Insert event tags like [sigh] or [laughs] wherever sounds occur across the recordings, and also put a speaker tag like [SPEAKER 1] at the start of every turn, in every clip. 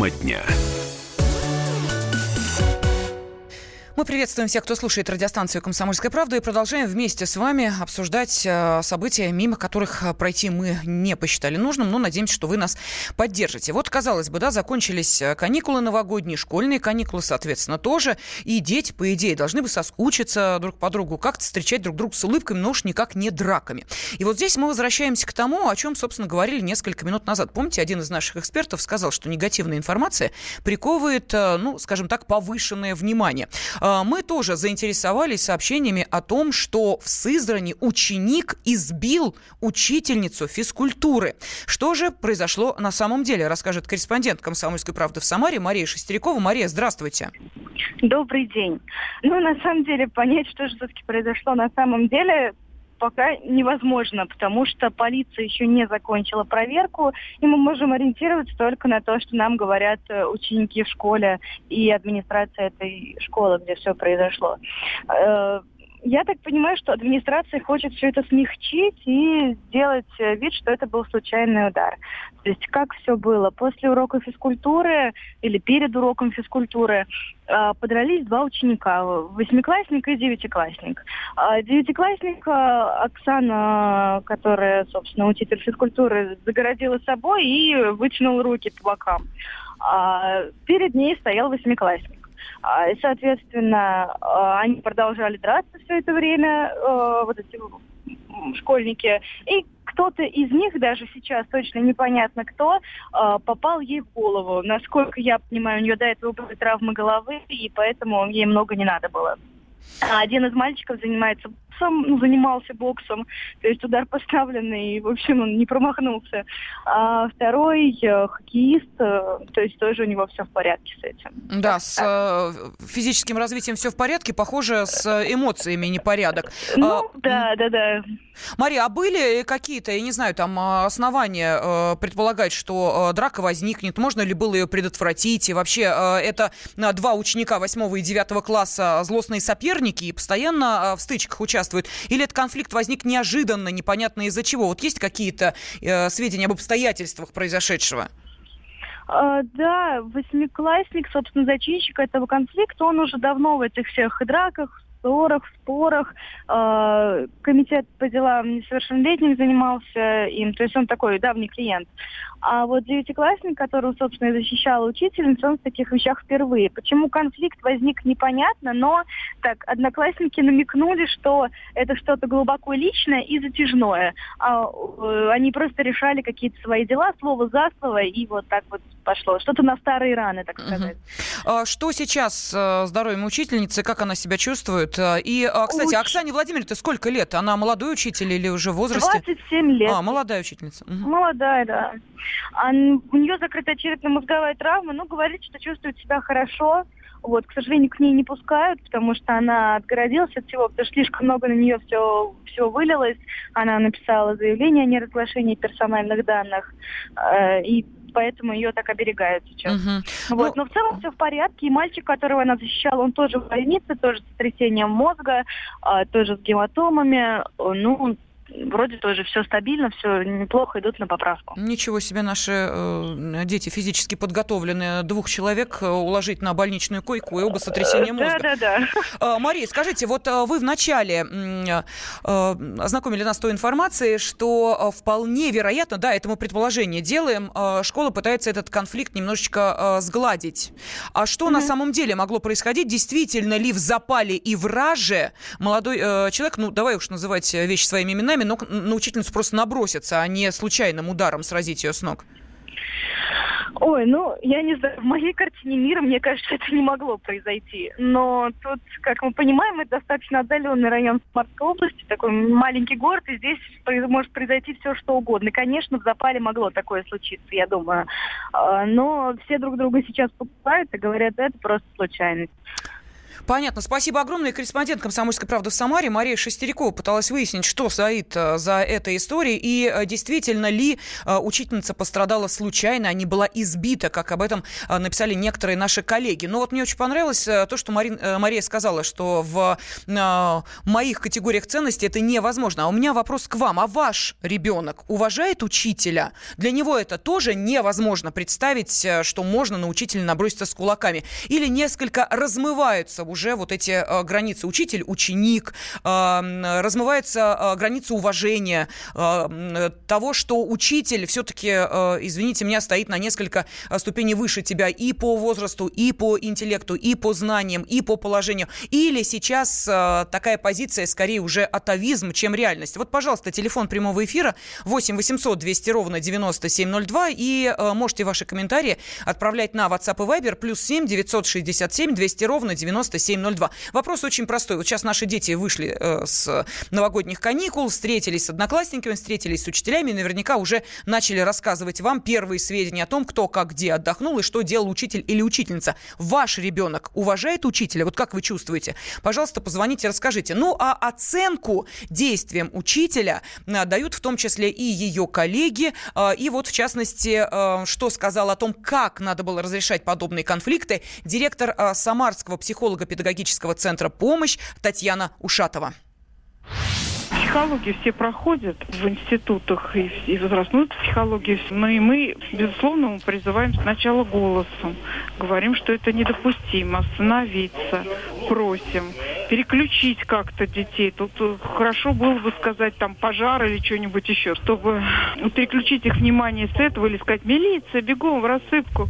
[SPEAKER 1] Тема дня.
[SPEAKER 2] Мы приветствуем всех, кто слушает радиостанцию «Комсомольская правда» и продолжаем вместе с вами обсуждать э, события, мимо которых э, пройти мы не посчитали нужным, но надеемся, что вы нас поддержите. Вот, казалось бы, да, закончились э, каникулы новогодние, школьные каникулы, соответственно, тоже, и дети, по идее, должны бы соскучиться друг по другу, как-то встречать друг друга с улыбками, но уж никак не драками. И вот здесь мы возвращаемся к тому, о чем, собственно, говорили несколько минут назад. Помните, один из наших экспертов сказал, что негативная информация приковывает, ну, скажем так, повышенное внимание. А, мы тоже заинтересовались сообщениями о том, что в Сызрани ученик избил учительницу физкультуры. Что же произошло на самом деле, расскажет корреспондент «Комсомольской правды» в Самаре Мария Шестерякова. Мария, здравствуйте.
[SPEAKER 3] Добрый день. Ну, на самом деле, понять, что же все-таки произошло на самом деле, пока невозможно, потому что полиция еще не закончила проверку, и мы можем ориентироваться только на то, что нам говорят э, ученики в школе и администрация этой школы, где все произошло. Я так понимаю, что администрация хочет все это смягчить и сделать э, вид, что это был случайный удар. То есть как все было? После урока физкультуры или перед уроком физкультуры э, подрались два ученика, восьмиклассник и девятиклассник. А девятиклассник э, Оксана, которая, собственно, учитель физкультуры, загородила собой и вытянул руки по бокам. А перед ней стоял восьмиклассник. А, соответственно, а, они продолжали драться все это время, а, вот эти школьники. И кто-то из них, даже сейчас точно непонятно кто, попал ей в голову. Насколько я понимаю, у нее до этого были травмы головы, и поэтому ей много не надо было. Один из мальчиков занимается боксом, ну, занимался боксом, то есть удар поставленный, и, в общем, он не промахнулся. А второй э, хоккеист, э, то есть тоже у него все в порядке с этим.
[SPEAKER 2] Да, с э, физическим развитием все в порядке, похоже, с эмоциями непорядок.
[SPEAKER 3] Ну, а, да, да, да.
[SPEAKER 2] Мария, а были какие-то, я не знаю, там основания э, предполагать, что э, драка возникнет? Можно ли было ее предотвратить? И вообще, э, это э, два ученика 8 и 9 класса злостные соперники и постоянно э, в стычках участвуют участвуют? Или этот конфликт возник неожиданно, непонятно из-за чего? Вот есть какие-то э, сведения об обстоятельствах произошедшего?
[SPEAKER 3] Uh, да, восьмиклассник, собственно, зачинщик этого конфликта, он уже давно в этих всех драках, ссорах, спорах. Э, комитет по делам несовершеннолетних занимался им, то есть он такой давний клиент. А вот девятиклассник, которого, собственно, и защищала учительница, он в таких вещах впервые. Почему конфликт возник, непонятно, но так, одноклассники намекнули, что это что-то глубоко личное и затяжное. А, э, они просто решали какие-то свои дела, слово за слово, и вот так вот пошло. Что-то на старые раны, так сказать.
[SPEAKER 2] Угу. А что сейчас с э, здоровьем учительницы, как она себя чувствует? И, а, кстати, Уч... Оксане Владимировне, сколько лет? Она молодой учитель или уже в возрасте?
[SPEAKER 3] 27 лет.
[SPEAKER 2] А, молодая учительница.
[SPEAKER 3] Угу. Молодая, да. А у нее закрытая черепно-мозговая травма, ну, говорит, что чувствует себя хорошо. Вот, к сожалению, к ней не пускают, потому что она отгородилась от всего, потому что слишком много на нее все, все вылилось. Она написала заявление о неразглашении персональных данных, э, и поэтому ее так оберегают сейчас. Угу. Вот. Ну... Но в целом все в порядке. И мальчик, которого она защищала, он тоже в больнице, тоже с сотрясением мозга, э, тоже с гематомами. Ну, вроде тоже все стабильно, все неплохо, идут на поправку.
[SPEAKER 2] Ничего себе наши э, дети физически подготовлены двух человек э, уложить на больничную койку и оба сотрясения мозга.
[SPEAKER 3] Да, да,
[SPEAKER 2] да. Э, Мария, скажите, вот э, вы вначале э, ознакомили нас с той информацией, что вполне вероятно, да, это мы предположение делаем, э, школа пытается этот конфликт немножечко э, сгладить. А что mm-hmm. на самом деле могло происходить? Действительно ли в запале и враже молодой э, человек, ну давай уж называть вещи своими именами, руками, но на учительницу просто наброситься, а не случайным ударом сразить ее с ног?
[SPEAKER 3] Ой, ну, я не знаю, в моей картине мира, мне кажется, [laughs] это не могло произойти. Но тут, как мы понимаем, это достаточно отдаленный район Самарской области, такой маленький город, и здесь может произойти все, что угодно. Конечно, в запале могло такое случиться, я думаю. А, но все друг друга сейчас покупают и говорят, это просто случайность.
[SPEAKER 2] Понятно. Спасибо огромное. Корреспондент «Комсомольской правды» в Самаре Мария Шестерякова пыталась выяснить, что стоит э, за этой историей и э, действительно ли э, учительница пострадала случайно, а не была избита, как об этом написали некоторые наши коллеги. Но вот мне очень понравилось то, что Марин, Мария сказала, что в моих категориях ценностей это невозможно. А у меня вопрос к вам. А ваш ребенок уважает учителя? Для него это тоже невозможно представить, что можно на учителя наброситься с кулаками. Или несколько размываются уже уже вот эти э, границы учитель, ученик, э, размывается э, граница уважения, того, что учитель все-таки, извините меня, стоит на несколько ступеней выше тебя и по возрасту, и по интеллекту, и по знаниям, и по положению. Или сейчас такая позиция скорее уже атовизм, чем реальность. Вот, пожалуйста, телефон прямого эфира 8 800 200 ровно 9702 и можете ваши комментарии отправлять на WhatsApp и Viber плюс 7 967 200 ровно 97 9702. Вопрос очень простой. Вот сейчас наши дети вышли э, с новогодних каникул, встретились с одноклассниками, встретились с учителями, и наверняка уже начали рассказывать вам первые сведения о том, кто как где отдохнул и что делал учитель или учительница. Ваш ребенок уважает учителя? Вот как вы чувствуете? Пожалуйста, позвоните, расскажите. Ну, а оценку действиям учителя э, дают в том числе и ее коллеги. Э, и вот, в частности, э, что сказал о том, как надо было разрешать подобные конфликты, директор Самарского психолога-педагога педагогического центра «Помощь» Татьяна Ушатова
[SPEAKER 1] психологию все проходят в институтах и, и возрастную психологию. Но и мы, безусловно, мы призываем сначала голосом. Говорим, что это недопустимо. Остановиться, просим. Переключить как-то детей. Тут э, хорошо было бы сказать там пожар или что-нибудь еще, чтобы переключить их внимание с этого или сказать милиция, бегом в рассыпку.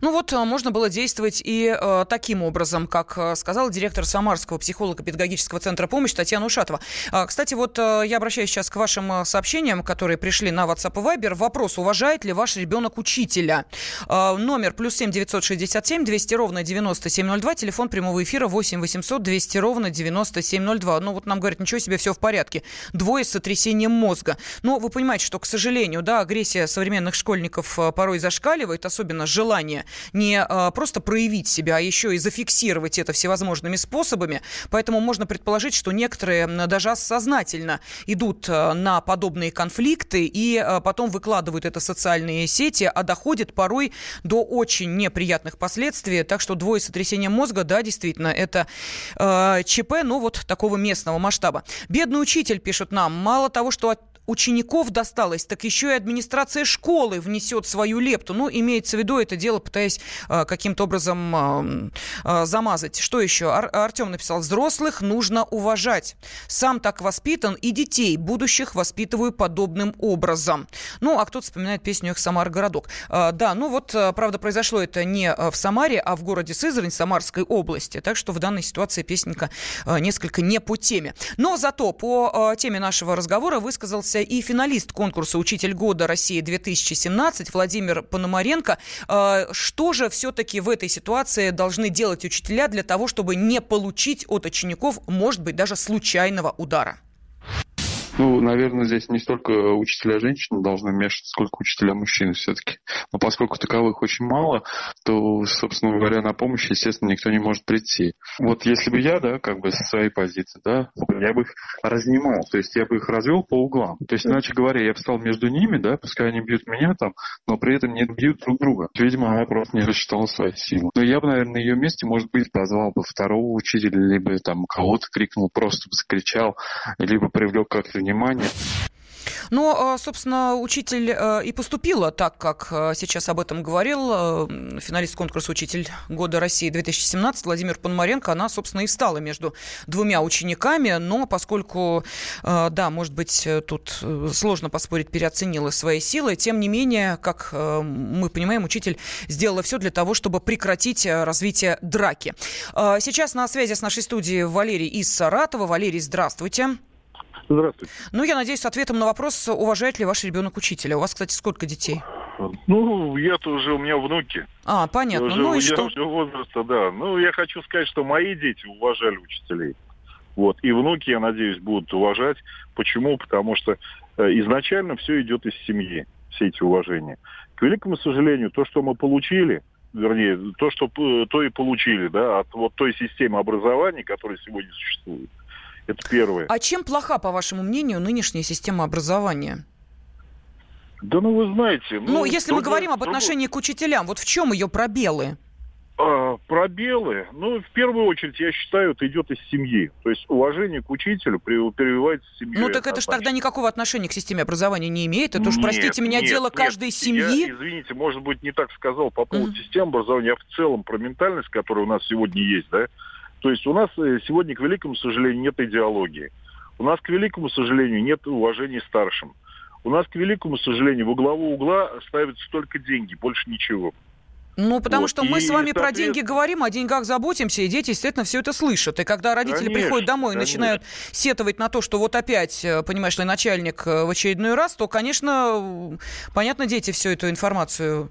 [SPEAKER 2] Ну вот э, можно было действовать и э, таким образом, как э, сказал директор Самарского психолого-педагогического центра помощи Татьяна Ушатова. Э, кстати, вот э, я обращаюсь сейчас к вашим э, сообщениям, которые пришли на WhatsApp и Viber. Вопрос, уважает ли ваш ребенок учителя? Э, номер плюс семь девятьсот шестьдесят семь двести ровно девяносто семь ноль два. Телефон прямого эфира восемь восемьсот двести ровно девяносто семь ноль два. Ну вот нам говорят, ничего себе, все в порядке. Двое с сотрясением мозга. Но вы понимаете, что, к сожалению, да, агрессия современных школьников э, порой зашкаливает, особенно желание не а, просто проявить себя, а еще и зафиксировать это всевозможными способами. Поэтому можно предположить, что некоторые даже сознательно идут а, на подобные конфликты и а, потом выкладывают это в социальные сети, а доходит порой до очень неприятных последствий. Так что двое сотрясения мозга, да, действительно, это э, ЧП, но вот такого местного масштаба. Бедный учитель, пишут нам, мало того, что учеников досталось, так еще и администрация школы внесет свою лепту. Ну, имеется в виду это дело, пытаясь э, каким-то образом э, э, замазать. Что еще? Ар- Артем написал, взрослых нужно уважать. Сам так воспитан и детей будущих воспитываю подобным образом. Ну, а кто-то вспоминает песню «Эх, Самар, городок». Э, да, ну вот, э, правда, произошло это не э, в Самаре, а в городе Сызрань Самарской области. Так что в данной ситуации песенка э, несколько не по теме. Но зато по э, теме нашего разговора высказался оказался и финалист конкурса «Учитель года России-2017» Владимир Пономаренко. А, что же все-таки в этой ситуации должны делать учителя для того, чтобы не получить от учеников, может быть, даже случайного удара?
[SPEAKER 4] Ну, наверное, здесь не столько учителя женщины должны вмешиваться, сколько учителя мужчины все-таки. Но поскольку таковых очень мало, то, собственно говоря, на помощь, естественно, никто не может прийти. Вот если бы я, да, как бы со своей позиции, да, я бы их разнимал, то есть я бы их развел по углам. То есть, иначе говоря, я бы стал между ними, да, пускай они бьют меня там, но при этом не бьют друг друга. Видимо, она просто не рассчитала свои силы. Но я бы, наверное, на ее месте, может быть, позвал бы второго учителя, либо там кого-то крикнул, просто бы закричал, либо привлек как-то внимание.
[SPEAKER 2] Но, э, собственно, учитель э, и поступила так, как э, сейчас об этом говорил финалист конкурса «Учитель года России 2017» Владимир Пономаренко. Она, собственно, и стала между двумя учениками, но поскольку, да, может быть, тут сложно поспорить, переоценила свои силы, тем не менее, как мы понимаем, учитель сделала все для того, чтобы прекратить развитие драки. Сейчас на связи с нашей студией Валерий из Саратова. Валерий, здравствуйте.
[SPEAKER 5] Здравствуйте.
[SPEAKER 2] Ну, я надеюсь, с ответом на вопрос, уважает ли ваш ребенок учителя. У вас, кстати, сколько детей?
[SPEAKER 5] Ну, я-то уже, у меня внуки.
[SPEAKER 2] А, понятно.
[SPEAKER 5] Уже,
[SPEAKER 2] ну и
[SPEAKER 5] я
[SPEAKER 2] что?
[SPEAKER 5] уже возраста, да. Ну, я хочу сказать, что мои дети уважали учителей. Вот. И внуки, я надеюсь, будут уважать. Почему? Потому что э, изначально все идет из семьи, все эти уважения. К великому сожалению, то, что мы получили, вернее, то, что то и получили, да, от вот той системы образования, которая сегодня существует. Это первое.
[SPEAKER 2] А чем плоха, по вашему мнению, нынешняя система образования?
[SPEAKER 5] Да ну вы знаете...
[SPEAKER 2] Ну, ну если другой, мы говорим об отношении другой... к учителям, вот в чем ее пробелы?
[SPEAKER 5] А, пробелы, ну, в первую очередь, я считаю, это идет из семьи. То есть уважение к учителю перевивается в семью.
[SPEAKER 2] Ну, так это же тогда никакого отношения к системе образования не имеет. Это уж, простите меня, нет, дело нет, каждой семьи.
[SPEAKER 5] Я, извините, может быть, не так сказал по поводу mm. системы образования, а в целом про ментальность, которая у нас сегодня есть, да. То есть у нас э, сегодня, к великому сожалению, нет идеологии. У нас, к великому сожалению, нет уважения старшим. У нас, к великому сожалению, во главу угла ставятся только деньги, больше ничего.
[SPEAKER 2] Ну, потому вот. что мы с вами про деньги говорим, о деньгах заботимся, и дети, естественно, все это слышат. И когда родители конечно, приходят домой и начинают сетовать на то, что вот опять, э, понимаешь ли, начальник э, в очередной раз, то, конечно, понятно, дети всю эту информацию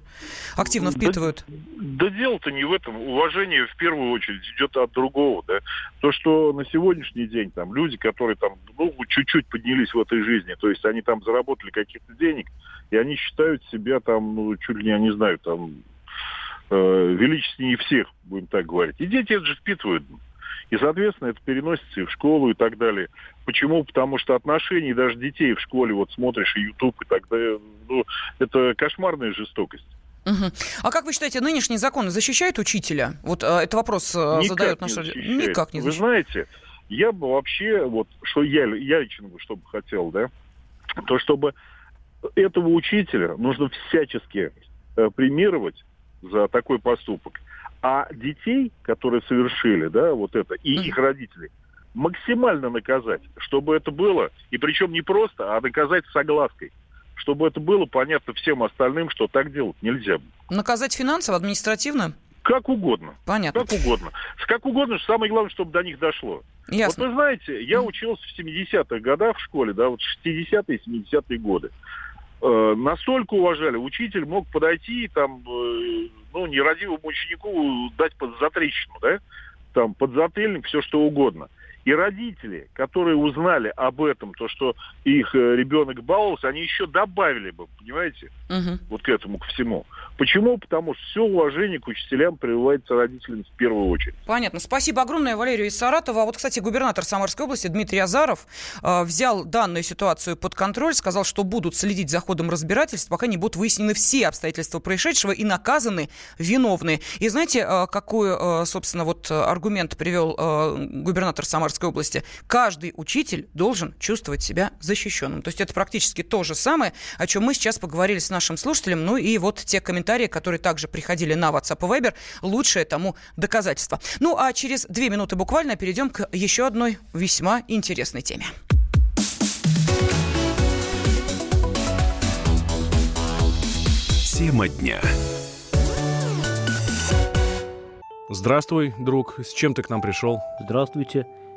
[SPEAKER 2] активно впитывают.
[SPEAKER 5] Да, да дело-то не в этом. Уважение в первую очередь идет от другого, да. То, что на сегодняшний день там люди, которые там, ну, чуть-чуть поднялись в этой жизни, то есть они там заработали каких-то денег, и они считают себя там, ну, чуть ли не, я не знаю, там, величественнее всех, будем так говорить. И дети это же впитывают. И, соответственно, это переносится и в школу и так далее. Почему? Потому что отношения даже детей в школе, вот смотришь и YouTube, и так далее, ну, это кошмарная жестокость.
[SPEAKER 2] Угу. А как вы считаете, нынешний закон защищает учителя? Вот э, это вопрос э, Никак задает наш...
[SPEAKER 5] Никак не защищает. Вы знаете, я бы вообще, вот, что я, я лично бы, что бы хотел, да, то чтобы этого учителя нужно всячески э, премировать, за такой поступок. А детей, которые совершили, да, вот это, и их родителей, максимально наказать, чтобы это было, и причем не просто, а наказать с оглаской чтобы это было понятно всем остальным, что так делать нельзя.
[SPEAKER 2] Наказать финансово, административно?
[SPEAKER 5] Как угодно.
[SPEAKER 2] Понятно.
[SPEAKER 5] Как угодно. Как угодно, самое главное, чтобы до них дошло.
[SPEAKER 2] Ясно.
[SPEAKER 5] Вот вы знаете, я учился в 70-х годах в школе, да, вот 60-е, 70-е годы. Э, настолько уважали, учитель мог подойти там, э, ну, нерадивому ученику дать под затрещину, да, там, под затыльник, все что угодно. И родители, которые узнали об этом, то, что их э, ребенок баловался, они еще добавили бы, понимаете, угу. вот к этому, к всему. Почему? Потому что все уважение к учителям прививается родителям в первую очередь.
[SPEAKER 2] Понятно. Спасибо огромное, Валерию из Саратова. А вот, кстати, губернатор Самарской области Дмитрий Азаров э, взял данную ситуацию под контроль, сказал, что будут следить за ходом разбирательств, пока не будут выяснены все обстоятельства происшедшего и наказаны виновные. И знаете, э, какой, э, собственно, вот аргумент привел э, губернатор Самарской Самарской области, каждый учитель должен чувствовать себя защищенным. То есть это практически то же самое, о чем мы сейчас поговорили с нашим слушателем. Ну и вот те комментарии, которые также приходили на WhatsApp и Viber, лучшее тому доказательство. Ну а через две минуты буквально перейдем к еще одной весьма интересной теме.
[SPEAKER 6] Тема дня.
[SPEAKER 7] Здравствуй, друг. С чем ты к нам пришел?
[SPEAKER 8] Здравствуйте.